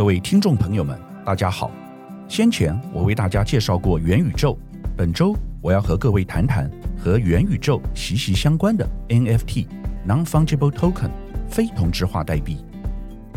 各位听众朋友们，大家好。先前我为大家介绍过元宇宙，本周我要和各位谈谈和元宇宙息息相关的 NFT（Non-Fungible Token） 非同质化代币。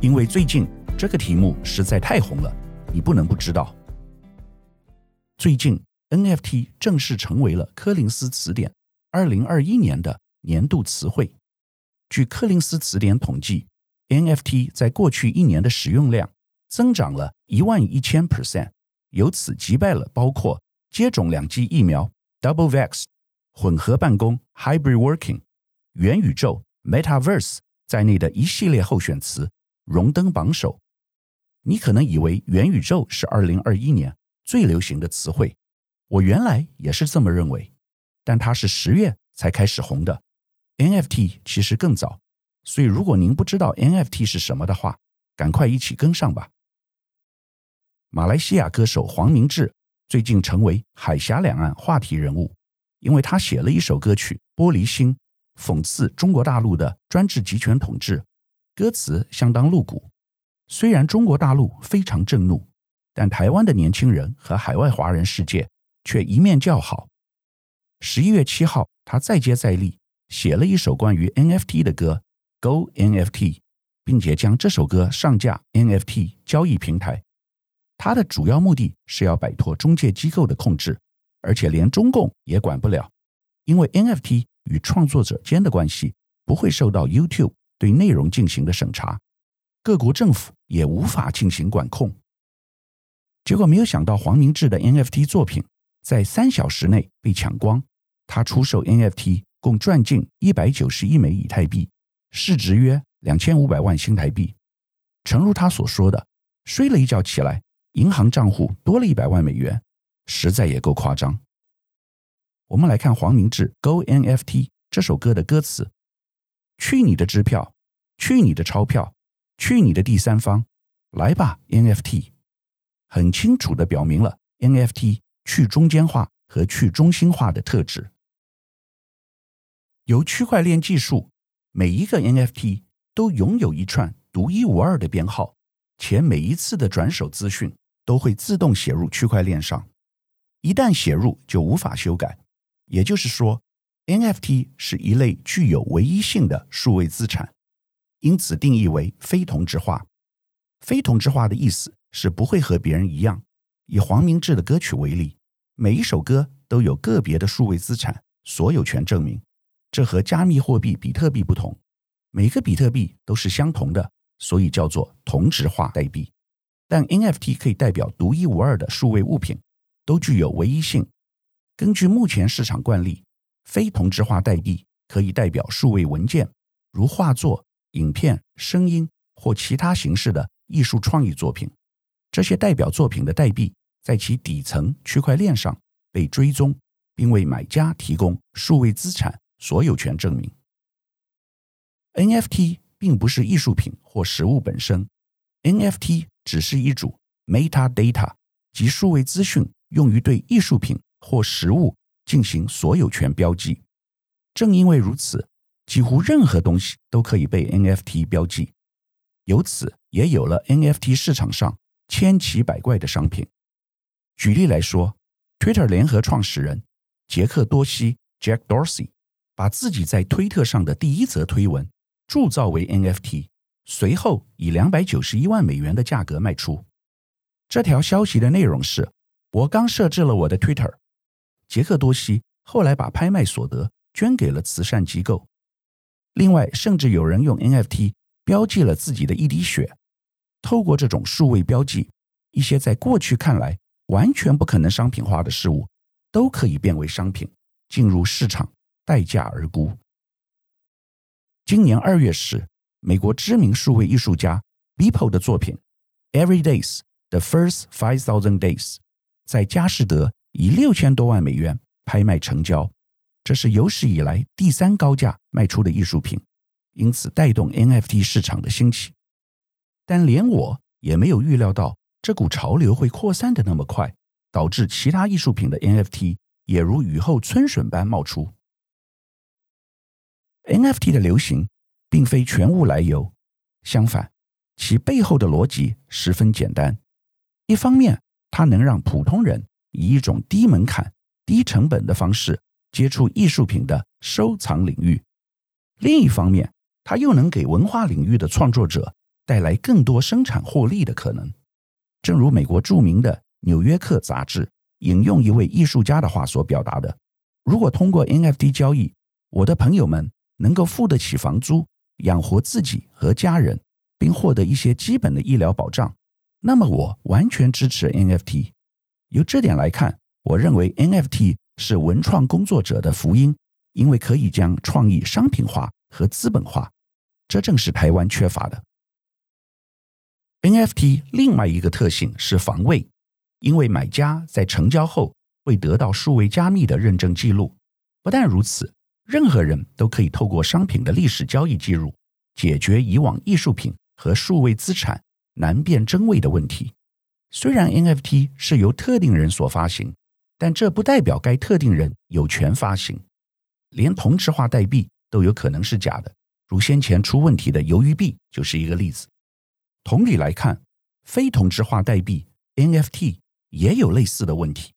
因为最近这个题目实在太红了，你不能不知道。最近 NFT 正式成为了柯林斯词典二零二一年的年度词汇。据柯林斯词典统计，NFT 在过去一年的使用量增长了一万一千 percent，由此击败了包括接种两剂疫苗 （double vax）、混合办公 （hybrid working）、元宇宙 （metaverse） 在内的一系列候选词，荣登榜首。你可能以为元宇宙是二零二一年最流行的词汇，我原来也是这么认为，但它是十月才开始红的。NFT 其实更早，所以如果您不知道 NFT 是什么的话，赶快一起跟上吧。马来西亚歌手黄明志最近成为海峡两岸话题人物，因为他写了一首歌曲《玻璃心》，讽刺中国大陆的专制集权统治，歌词相当露骨。虽然中国大陆非常震怒，但台湾的年轻人和海外华人世界却一面叫好。十一月七号，他再接再厉。写了一首关于 NFT 的歌，Go NFT，并且将这首歌上架 NFT 交易平台。它的主要目的是要摆脱中介机构的控制，而且连中共也管不了，因为 NFT 与创作者间的关系不会受到 YouTube 对内容进行的审查，各国政府也无法进行管控。结果没有想到，黄明志的 NFT 作品在三小时内被抢光，他出售 NFT。共赚进一百九十亿枚以太币，市值约两千五百万新台币。诚如他所说的，睡了一觉起来，银行账户多了一百万美元，实在也够夸张。我们来看黄明志《Go NFT》这首歌的歌词：“去你的支票，去你的钞票，去你的第三方，来吧 NFT。”很清楚地表明了 NFT 去中间化和去中心化的特质。由区块链技术，每一个 NFT 都拥有一串独一无二的编号，且每一次的转手资讯都会自动写入区块链上。一旦写入，就无法修改。也就是说，NFT 是一类具有唯一性的数位资产，因此定义为非同质化。非同质化的意思是不会和别人一样。以黄明志的歌曲为例，每一首歌都有个别的数位资产所有权证明。这和加密货币比特币不同，每个比特币都是相同的，所以叫做同质化代币。但 NFT 可以代表独一无二的数位物品，都具有唯一性。根据目前市场惯例，非同质化代币可以代表数位文件，如画作、影片、声音或其他形式的艺术创意作品。这些代表作品的代币在其底层区块链上被追踪，并为买家提供数位资产。所有权证明。NFT 并不是艺术品或实物本身，NFT 只是一组 metadata 即数位资讯，用于对艺术品或实物进行所有权标记。正因为如此，几乎任何东西都可以被 NFT 标记，由此也有了 NFT 市场上千奇百怪的商品。举例来说，Twitter 联合创始人杰克多西 （Jack Dorsey）。把自己在推特上的第一则推文铸造为 NFT，随后以两百九十一万美元的价格卖出。这条消息的内容是：我刚设置了我的 Twitter。杰克多西后来把拍卖所得捐给了慈善机构。另外，甚至有人用 NFT 标记了自己的一滴血。透过这种数位标记，一些在过去看来完全不可能商品化的事物，都可以变为商品，进入市场。待价而沽。今年二月时，美国知名数位艺术家 Beeple 的作品《Every Days: The First Five Thousand Days》在佳士得以六千多万美元拍卖成交，这是有史以来第三高价卖出的艺术品，因此带动 NFT 市场的兴起。但连我也没有预料到这股潮流会扩散的那么快，导致其他艺术品的 NFT 也如雨后春笋般冒出。NFT 的流行并非全无来由，相反，其背后的逻辑十分简单。一方面，它能让普通人以一种低门槛、低成本的方式接触艺术品的收藏领域；另一方面，它又能给文化领域的创作者带来更多生产获利的可能。正如美国著名的《纽约客》杂志引用一位艺术家的话所表达的：“如果通过 NFT 交易，我的朋友们能够付得起房租，养活自己和家人。”并获得一些基本的医疗保障，那么我完全支持 NFT。由这点来看，我认为 NFT 是文创工作者的福音，因为可以将创意商品化和资本化，这正是台湾缺乏的。NFT 另外一个特性是防伪，因为买家在成交后会得到数位加密的认证记录。不但如此，任何人都可以透过商品的历史交易记录，解决以往艺术品。和数位资产难辨真伪的问题。虽然 NFT 是由特定人所发行，但这不代表该特定人有权发行。连同质化代币都有可能是假的，如先前出问题的鱿鱼币就是一个例子。同理来看，非同质化代币 NFT 也有类似的问题。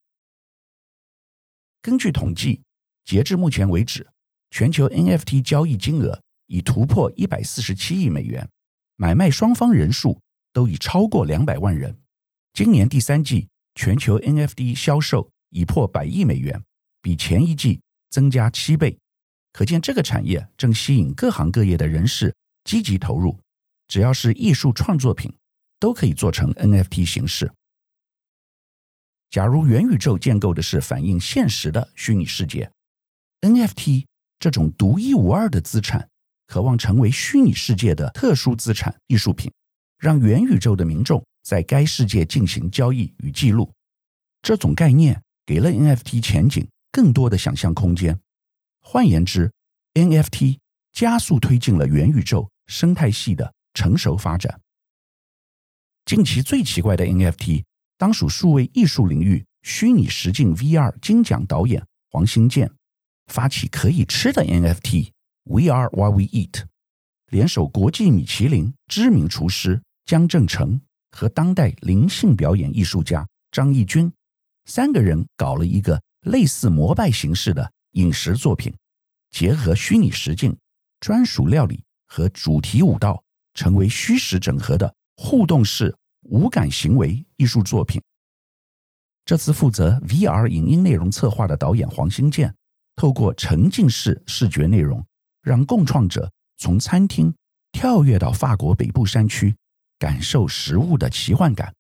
根据统计，截至目前为止，全球 NFT 交易金额已突破一百四十七亿美元。买卖双方人数都已超过两百万人。今年第三季全球 NFT 销售已破百亿美元，比前一季增加七倍。可见这个产业正吸引各行各业的人士积极投入。只要是艺术创作品，都可以做成 NFT 形式。假如元宇宙建构的是反映现实的虚拟世界，NFT 这种独一无二的资产。渴望成为虚拟世界的特殊资产艺术品，让元宇宙的民众在该世界进行交易与记录。这种概念给了 NFT 前景更多的想象空间。换言之，NFT 加速推进了元宇宙生态系的成熟发展。近期最奇怪的 NFT，当属数位艺术领域虚拟实境 VR 金奖导演黄新建发起可以吃的 NFT。We are what we eat，联手国际米其林知名厨师江正成和当代灵性表演艺术家张义军，三个人搞了一个类似膜拜形式的饮食作品，结合虚拟实境、专属料理和主题舞蹈，成为虚实整合的互动式无感行为艺术作品。这次负责 VR 影音内容策划的导演黄新建，透过沉浸式视觉内容。让共创者从餐厅跳跃到法国北部山区，感受食物的奇幻感，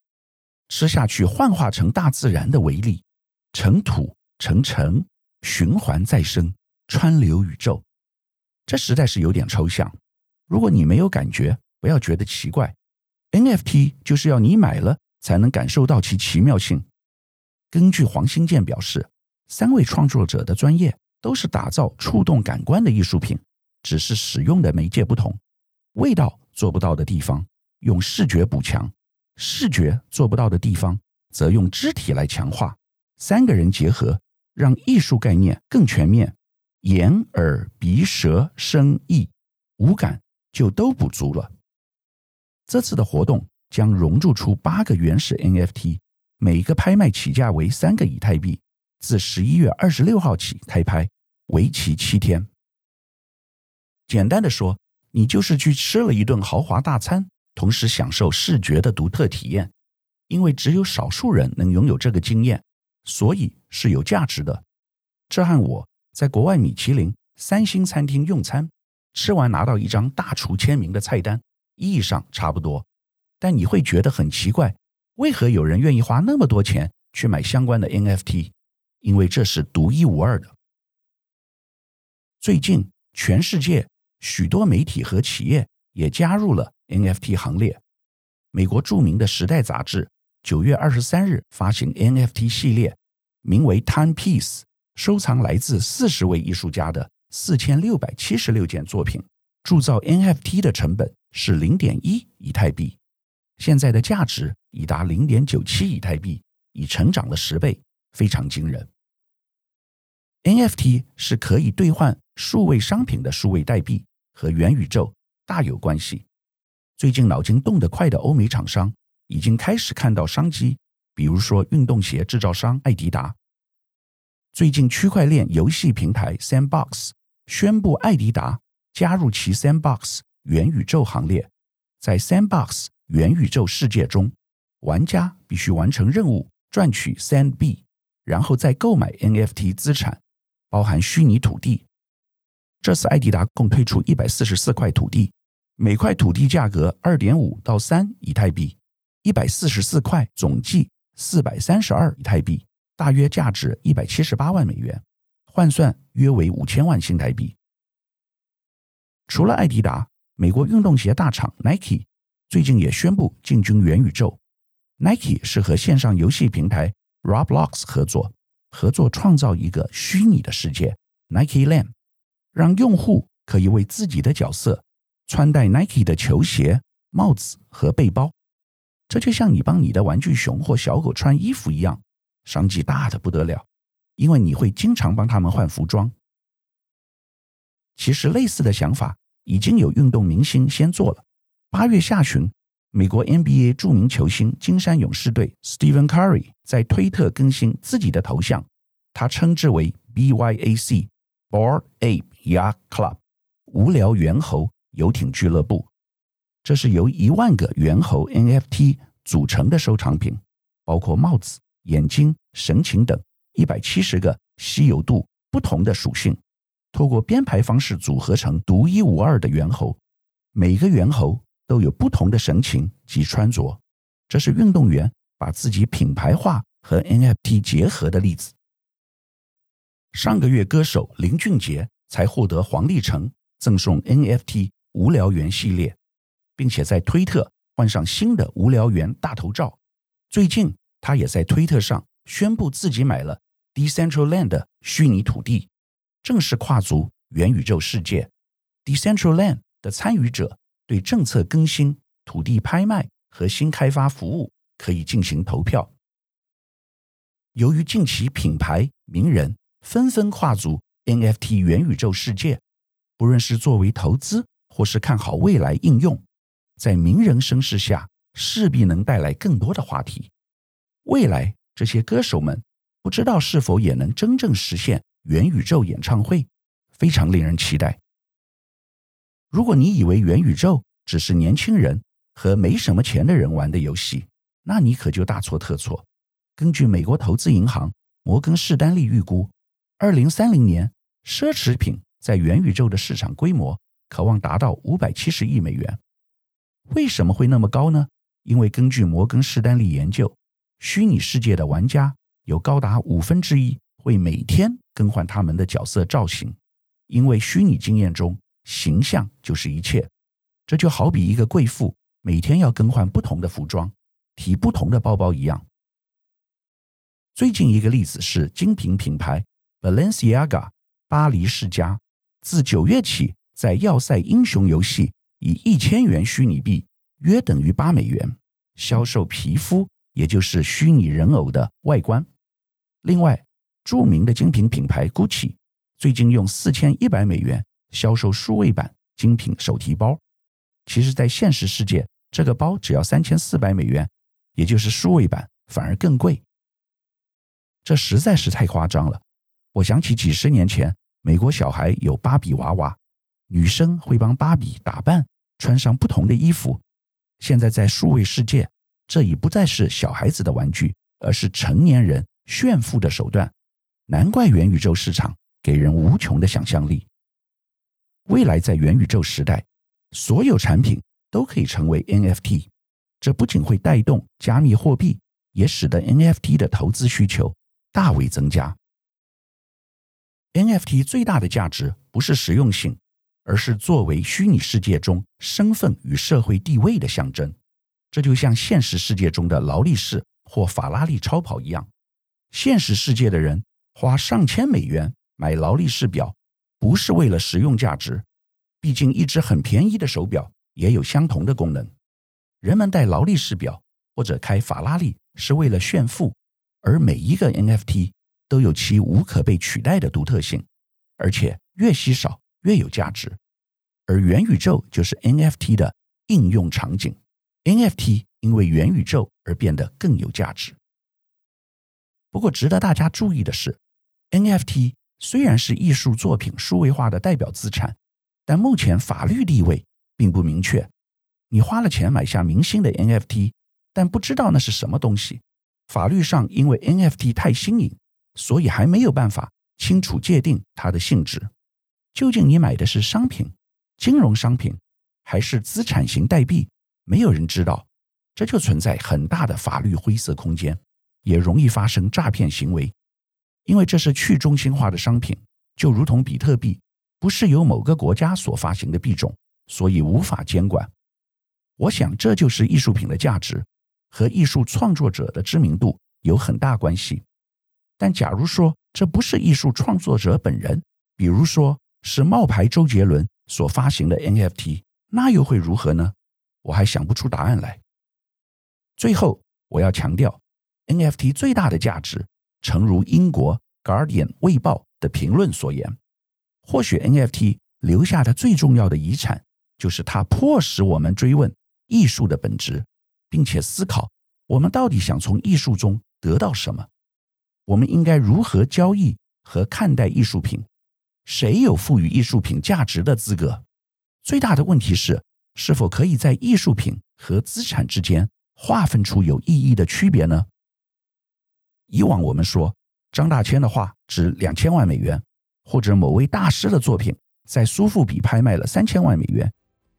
吃下去幻化成大自然的微粒，成土成尘，循环再生，川流宇宙。这实在是有点抽象。如果你没有感觉，不要觉得奇怪。NFT 就是要你买了才能感受到其奇妙性。根据黄新建表示，三位创作者的专业都是打造触动感官的艺术品。只是使用的媒介不同，味道做不到的地方，用视觉补强；视觉做不到的地方，则用肢体来强化。三个人结合，让艺术概念更全面。眼、耳、鼻、舌、身、意五感就都补足了。这次的活动将熔铸出八个原始 NFT，每一个拍卖起价为三个以太币，自十一月二十六号起开拍，为期七天。简单的说，你就是去吃了一顿豪华大餐，同时享受视觉的独特体验。因为只有少数人能拥有这个经验，所以是有价值的。这和我在国外米其林三星餐厅用餐，吃完拿到一张大厨签名的菜单，意义上差不多。但你会觉得很奇怪，为何有人愿意花那么多钱去买相关的 NFT？因为这是独一无二的。最近，全世界。许多媒体和企业也加入了 NFT 行列。美国著名的《时代》杂志九月二十三日发行 NFT 系列，名为 Timepiece，收藏来自四十位艺术家的四千六百七十六件作品。铸造 NFT 的成本是零点一以太币，现在的价值已达零点九七以太币，已成长了十倍，非常惊人。NFT 是可以兑换数位商品的数位代币，和元宇宙大有关系。最近脑筋动得快的欧美厂商已经开始看到商机，比如说运动鞋制造商艾迪达。最近区块链游戏平台 Sandbox 宣布，艾迪达加入其 Sandbox 元宇宙行列。在 Sandbox 元宇宙世界中，玩家必须完成任务，赚取 Sand 币，然后再购买 NFT 资产，包含虚拟土地。这次艾迪达共推出一百四十四块土地，每块土地价格二点五到三以太币，一百四十四块总计四百三十二以太币，大约价值一百七十八万美元，换算约为五千万新台币。除了艾迪达，美国运动鞋大厂 Nike 最近也宣布进军元宇宙。Nike 是和线上游戏平台 Roblox 合作，合作创造一个虚拟的世界 Nike Land。让用户可以为自己的角色穿戴 Nike 的球鞋、帽子和背包，这就像你帮你的玩具熊或小狗穿衣服一样，商机大的不得了，因为你会经常帮他们换服装。其实类似的想法已经有运动明星先做了。八月下旬，美国 NBA 著名球星金山勇士队 Stephen Curry 在推特更新自己的头像，他称之为 BYAC。Bored Ape Yacht Club，无聊猿猴游艇俱乐部。这是由一万个猿猴 NFT 组成的收藏品，包括帽子、眼睛、神情等一百七十个稀有度不同的属性，透过编排方式组合成独一无二的猿猴。每个猿猴都有不同的神情及穿着。这是运动员把自己品牌化和 NFT 结合的例子。上个月，歌手林俊杰才获得黄立成赠送 NFT 无聊猿系列，并且在推特换上新的无聊猿大头照。最近，他也在推特上宣布自己买了 Decentraland 的虚拟土地，正式跨足元宇宙世界。Decentraland 的参与者对政策更新、土地拍卖和新开发服务可以进行投票。由于近期品牌名人，纷纷跨足 NFT 元宇宙世界，不论是作为投资或是看好未来应用，在名人声势下，势必能带来更多的话题。未来这些歌手们不知道是否也能真正实现元宇宙演唱会，非常令人期待。如果你以为元宇宙只是年轻人和没什么钱的人玩的游戏，那你可就大错特错。根据美国投资银行摩根士丹利预估，二零三零年，奢侈品在元宇宙的市场规模可望达到五百七十亿美元。为什么会那么高呢？因为根据摩根士丹利研究，虚拟世界的玩家有高达五分之一会每天更换他们的角色造型，因为虚拟经验中形象就是一切。这就好比一个贵妇每天要更换不同的服装，提不同的包包一样。最近一个例子是精品品牌。Balenciaga 巴黎世家自九月起，在要塞英雄游戏以一千元虚拟币（约等于八美元）销售皮肤，也就是虚拟人偶的外观。另外，著名的精品品牌 Gucci 最近用四千一百美元销售数位版精品手提包。其实，在现实世界，这个包只要三千四百美元，也就是数位版反而更贵。这实在是太夸张了。我想起几十年前，美国小孩有芭比娃娃，女生会帮芭比打扮，穿上不同的衣服。现在在数位世界，这已不再是小孩子的玩具，而是成年人炫富的手段。难怪元宇宙市场给人无穷的想象力。未来在元宇宙时代，所有产品都可以成为 NFT，这不仅会带动加密货币，也使得 NFT 的投资需求大为增加。NFT 最大的价值不是实用性，而是作为虚拟世界中身份与社会地位的象征。这就像现实世界中的劳力士或法拉利超跑一样。现实世界的人花上千美元买劳力士表，不是为了实用价值，毕竟一只很便宜的手表也有相同的功能。人们戴劳力士表或者开法拉利是为了炫富，而每一个 NFT。都有其无可被取代的独特性，而且越稀少越有价值。而元宇宙就是 NFT 的应用场景，NFT 因为元宇宙而变得更有价值。不过，值得大家注意的是，NFT 虽然是艺术作品数位化的代表资产，但目前法律地位并不明确。你花了钱买下明星的 NFT，但不知道那是什么东西。法律上，因为 NFT 太新颖，所以还没有办法清楚界定它的性质。究竟你买的是商品、金融商品，还是资产型代币？没有人知道，这就存在很大的法律灰色空间，也容易发生诈骗行为。因为这是去中心化的商品，就如同比特币，不是由某个国家所发行的币种，所以无法监管。我想，这就是艺术品的价值。和艺术创作者的知名度有很大关系，但假如说这不是艺术创作者本人，比如说是冒牌周杰伦所发行的 NFT，那又会如何呢？我还想不出答案来。最后，我要强调，NFT 最大的价值，诚如英国《Guardian》卫报的评论所言，或许 NFT 留下的最重要的遗产，就是它迫使我们追问艺术的本质。并且思考，我们到底想从艺术中得到什么？我们应该如何交易和看待艺术品？谁有赋予艺术品价值的资格？最大的问题是，是否可以在艺术品和资产之间划分出有意义的区别呢？以往我们说张大千的画值两千万美元，或者某位大师的作品在苏富比拍卖了三千万美元，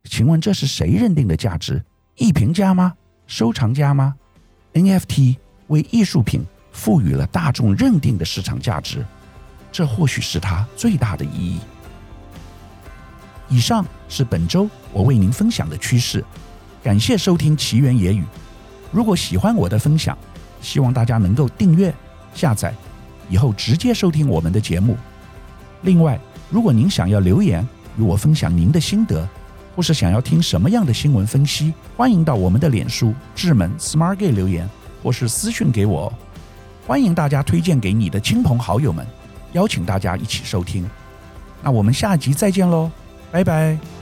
请问这是谁认定的价值？艺评家吗？收藏家吗？NFT 为艺术品赋予了大众认定的市场价值，这或许是它最大的意义。以上是本周我为您分享的趋势，感谢收听奇缘野语。如果喜欢我的分享，希望大家能够订阅、下载，以后直接收听我们的节目。另外，如果您想要留言与我分享您的心得，或是想要听什么样的新闻分析，欢迎到我们的脸书智门 Smart Gay 留言，或是私讯给我。欢迎大家推荐给你的亲朋好友们，邀请大家一起收听。那我们下集再见喽，拜拜。